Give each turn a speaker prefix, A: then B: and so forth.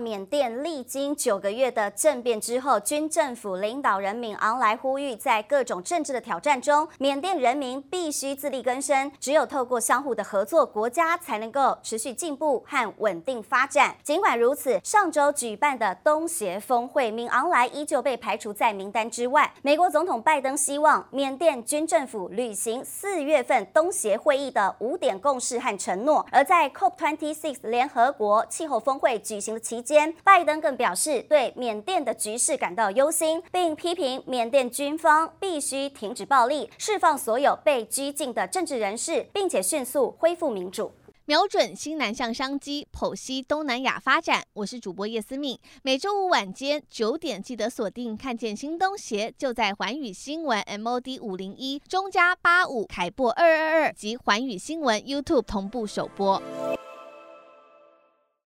A: 缅甸历经九个月的政变之后，军政府领导人敏昂莱呼吁，在各种政治的挑战中，缅甸人民必须自力更生。只有透过相互的合作，国家才能够持续进步和稳定发展。尽管如此，上周举办的东协峰会，敏昂莱依旧被排除在名单之外。美国总统拜登希望缅甸军政府履行四月份东协会议的五点共识和承诺。而在 COP26 联合国气候峰会举行的期间，间拜登更表示对缅甸的局势感到忧心，并批评缅甸军方必须停止暴力，释放所有被拘禁的政治人士，并且迅速恢复民主。
B: 瞄准新南向商机，剖析东南亚发展。我是主播叶思敏，每周五晚间九点记得锁定，看见新东协就在环宇新闻 MOD 五零一中加八五凯擘二二二及环宇新闻 YouTube 同步首播。